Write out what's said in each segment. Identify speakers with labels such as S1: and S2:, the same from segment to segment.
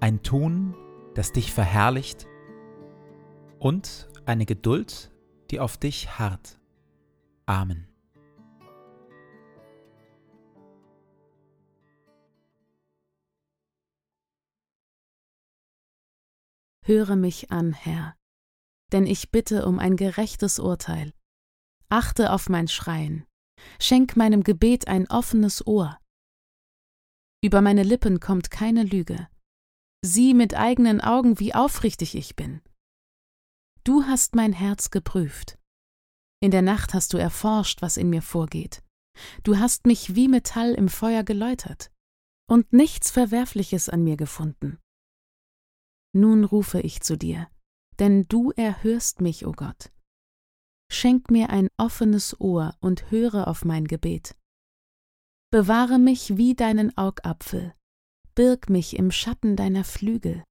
S1: ein Tun, das dich verherrlicht und eine Geduld, die auf dich harrt. Amen.
S2: Höre mich an, Herr, denn ich bitte um ein gerechtes Urteil. Achte auf mein Schreien, schenk meinem Gebet ein offenes Ohr. Über meine Lippen kommt keine Lüge Sieh mit eigenen Augen, wie aufrichtig ich bin. Du hast mein Herz geprüft. In der Nacht hast du erforscht, was in mir vorgeht. Du hast mich wie Metall im Feuer geläutert und nichts Verwerfliches an mir gefunden. Nun rufe ich zu dir, denn du erhörst mich, o oh Gott. Schenk mir ein offenes Ohr und höre auf mein Gebet. Bewahre mich wie deinen Augapfel, birg mich im Schatten deiner Flügel.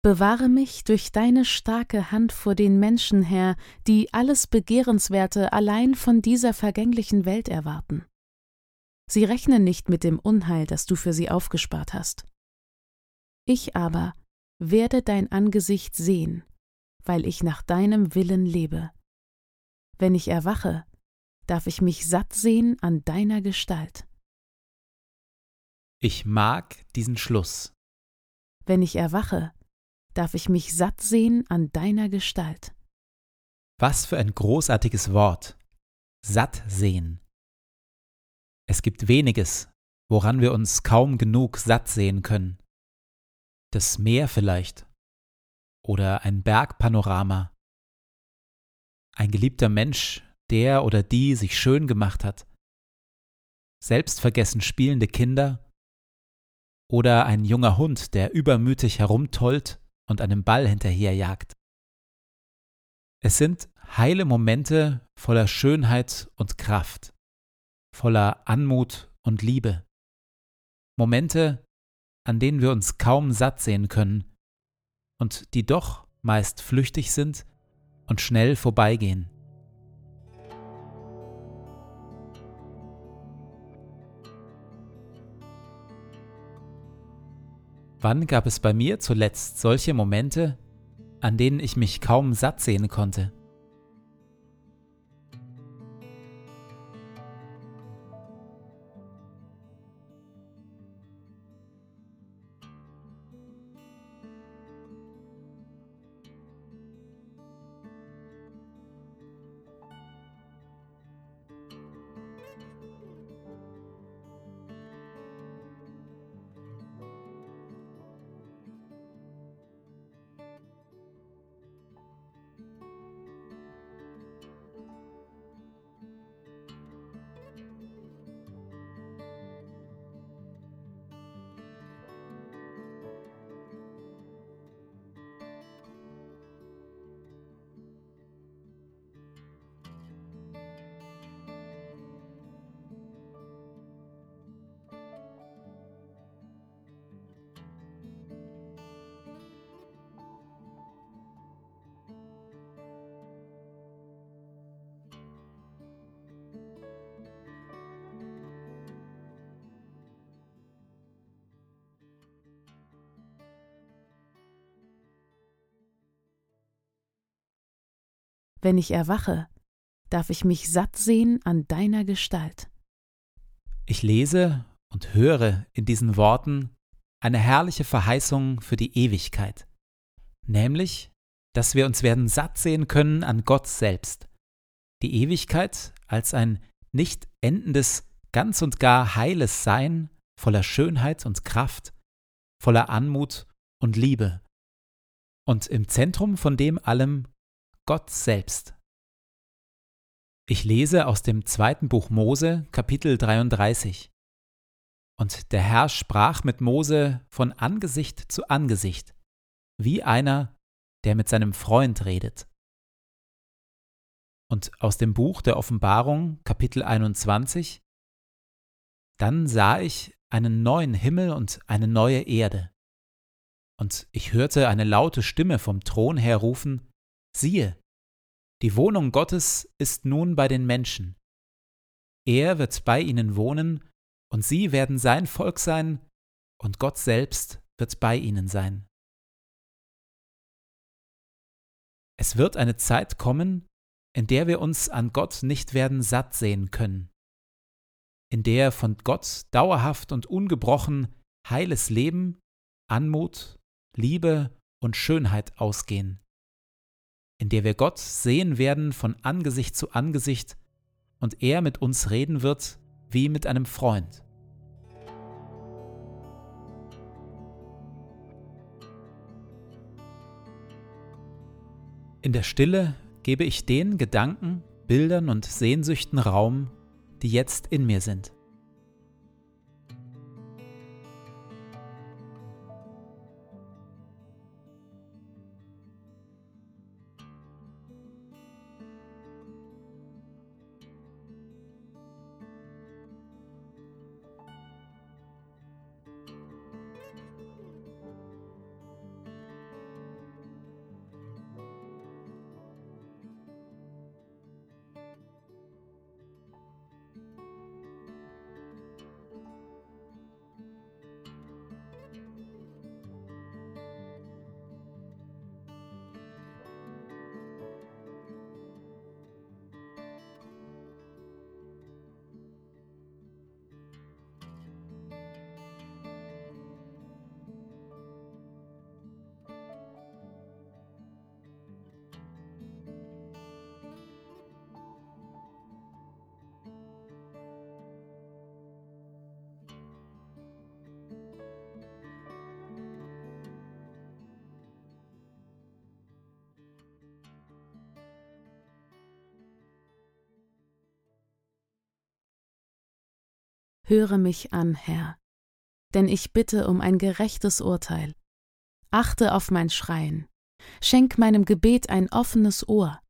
S2: Bewahre mich durch deine starke Hand vor den Menschen, Herr, die alles Begehrenswerte allein von dieser vergänglichen Welt erwarten. Sie rechnen nicht mit dem Unheil, das du für sie aufgespart hast. Ich aber werde dein Angesicht sehen, weil ich nach deinem Willen lebe. Wenn ich erwache, darf ich mich satt sehen an deiner Gestalt.
S1: Ich mag diesen Schluss.
S2: Wenn ich erwache, darf ich mich satt sehen an deiner Gestalt.
S1: Was für ein großartiges Wort. Satt sehen. Es gibt weniges, woran wir uns kaum genug satt sehen können. Das Meer vielleicht. Oder ein Bergpanorama. Ein geliebter Mensch, der oder die sich schön gemacht hat. Selbstvergessen spielende Kinder oder ein junger Hund, der übermütig herumtollt und einem Ball hinterherjagt. Es sind heile Momente voller Schönheit und Kraft, voller Anmut und Liebe. Momente, an denen wir uns kaum satt sehen können und die doch meist flüchtig sind und schnell vorbeigehen. Wann gab es bei mir zuletzt solche Momente, an denen ich mich kaum satt sehen konnte?
S2: Wenn ich erwache, darf ich mich satt sehen an deiner Gestalt.
S1: Ich lese und höre in diesen Worten eine herrliche Verheißung für die Ewigkeit, nämlich, dass wir uns werden satt sehen können an Gott selbst. Die Ewigkeit als ein nicht endendes, ganz und gar heiles Sein, voller Schönheit und Kraft, voller Anmut und Liebe. Und im Zentrum von dem allem Gott selbst. Ich lese aus dem zweiten Buch Mose, Kapitel 33. Und der Herr sprach mit Mose von Angesicht zu Angesicht, wie einer, der mit seinem Freund redet. Und aus dem Buch der Offenbarung, Kapitel 21. Dann sah ich einen neuen Himmel und eine neue Erde. Und ich hörte eine laute Stimme vom Thron her rufen, siehe, die Wohnung Gottes ist nun bei den Menschen. Er wird bei ihnen wohnen, und sie werden sein Volk sein, und Gott selbst wird bei ihnen sein. Es wird eine Zeit kommen, in der wir uns an Gott nicht werden satt sehen können, in der von Gott dauerhaft und ungebrochen heiles Leben, Anmut, Liebe und Schönheit ausgehen in der wir Gott sehen werden von Angesicht zu Angesicht und er mit uns reden wird wie mit einem Freund. In der Stille gebe ich den Gedanken, Bildern und Sehnsüchten Raum, die jetzt in mir sind.
S2: Höre mich an, Herr, denn ich bitte um ein gerechtes Urteil. Achte auf mein Schreien, schenk meinem Gebet ein offenes Ohr.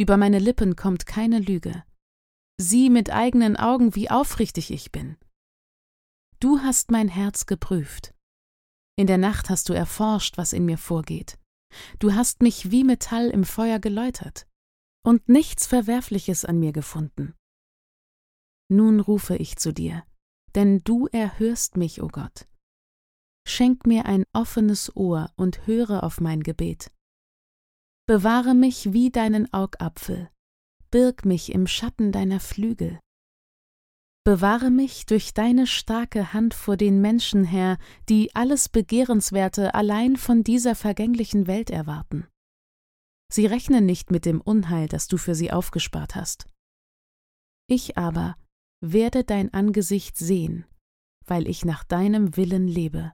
S2: Über meine Lippen kommt keine Lüge. Sieh mit eigenen Augen, wie aufrichtig ich bin. Du hast mein Herz geprüft. In der Nacht hast du erforscht, was in mir vorgeht. Du hast mich wie Metall im Feuer geläutert und nichts Verwerfliches an mir gefunden. Nun rufe ich zu dir, denn du erhörst mich, o oh Gott. Schenk mir ein offenes Ohr und höre auf mein Gebet. Bewahre mich wie deinen Augapfel, birg mich im Schatten deiner Flügel. Bewahre mich durch deine starke Hand vor den Menschen her, die alles Begehrenswerte allein von dieser vergänglichen Welt erwarten. Sie rechnen nicht mit dem Unheil, das du für sie aufgespart hast. Ich aber werde dein Angesicht sehen, weil ich nach deinem Willen lebe.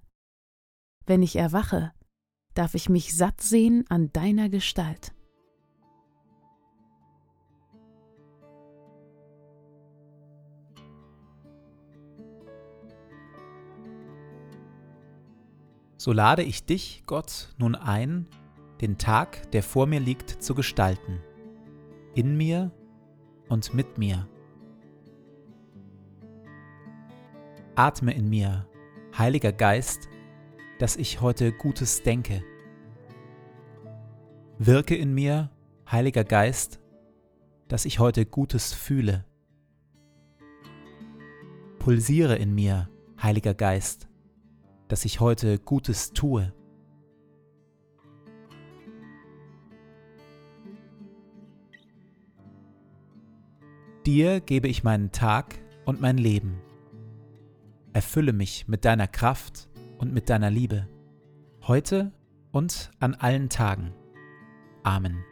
S2: Wenn ich erwache, darf ich mich satt sehen an deiner Gestalt.
S1: So lade ich dich, Gott, nun ein, den Tag, der vor mir liegt, zu gestalten, in mir und mit mir Atme in mir, Heiliger Geist, dass ich heute Gutes denke. Wirke in mir, Heiliger Geist, dass ich heute Gutes fühle. Pulsiere in mir, Heiliger Geist, dass ich heute Gutes tue. Dir gebe ich meinen Tag und mein Leben. Erfülle mich mit deiner Kraft und mit deiner Liebe, heute und an allen Tagen. Amen.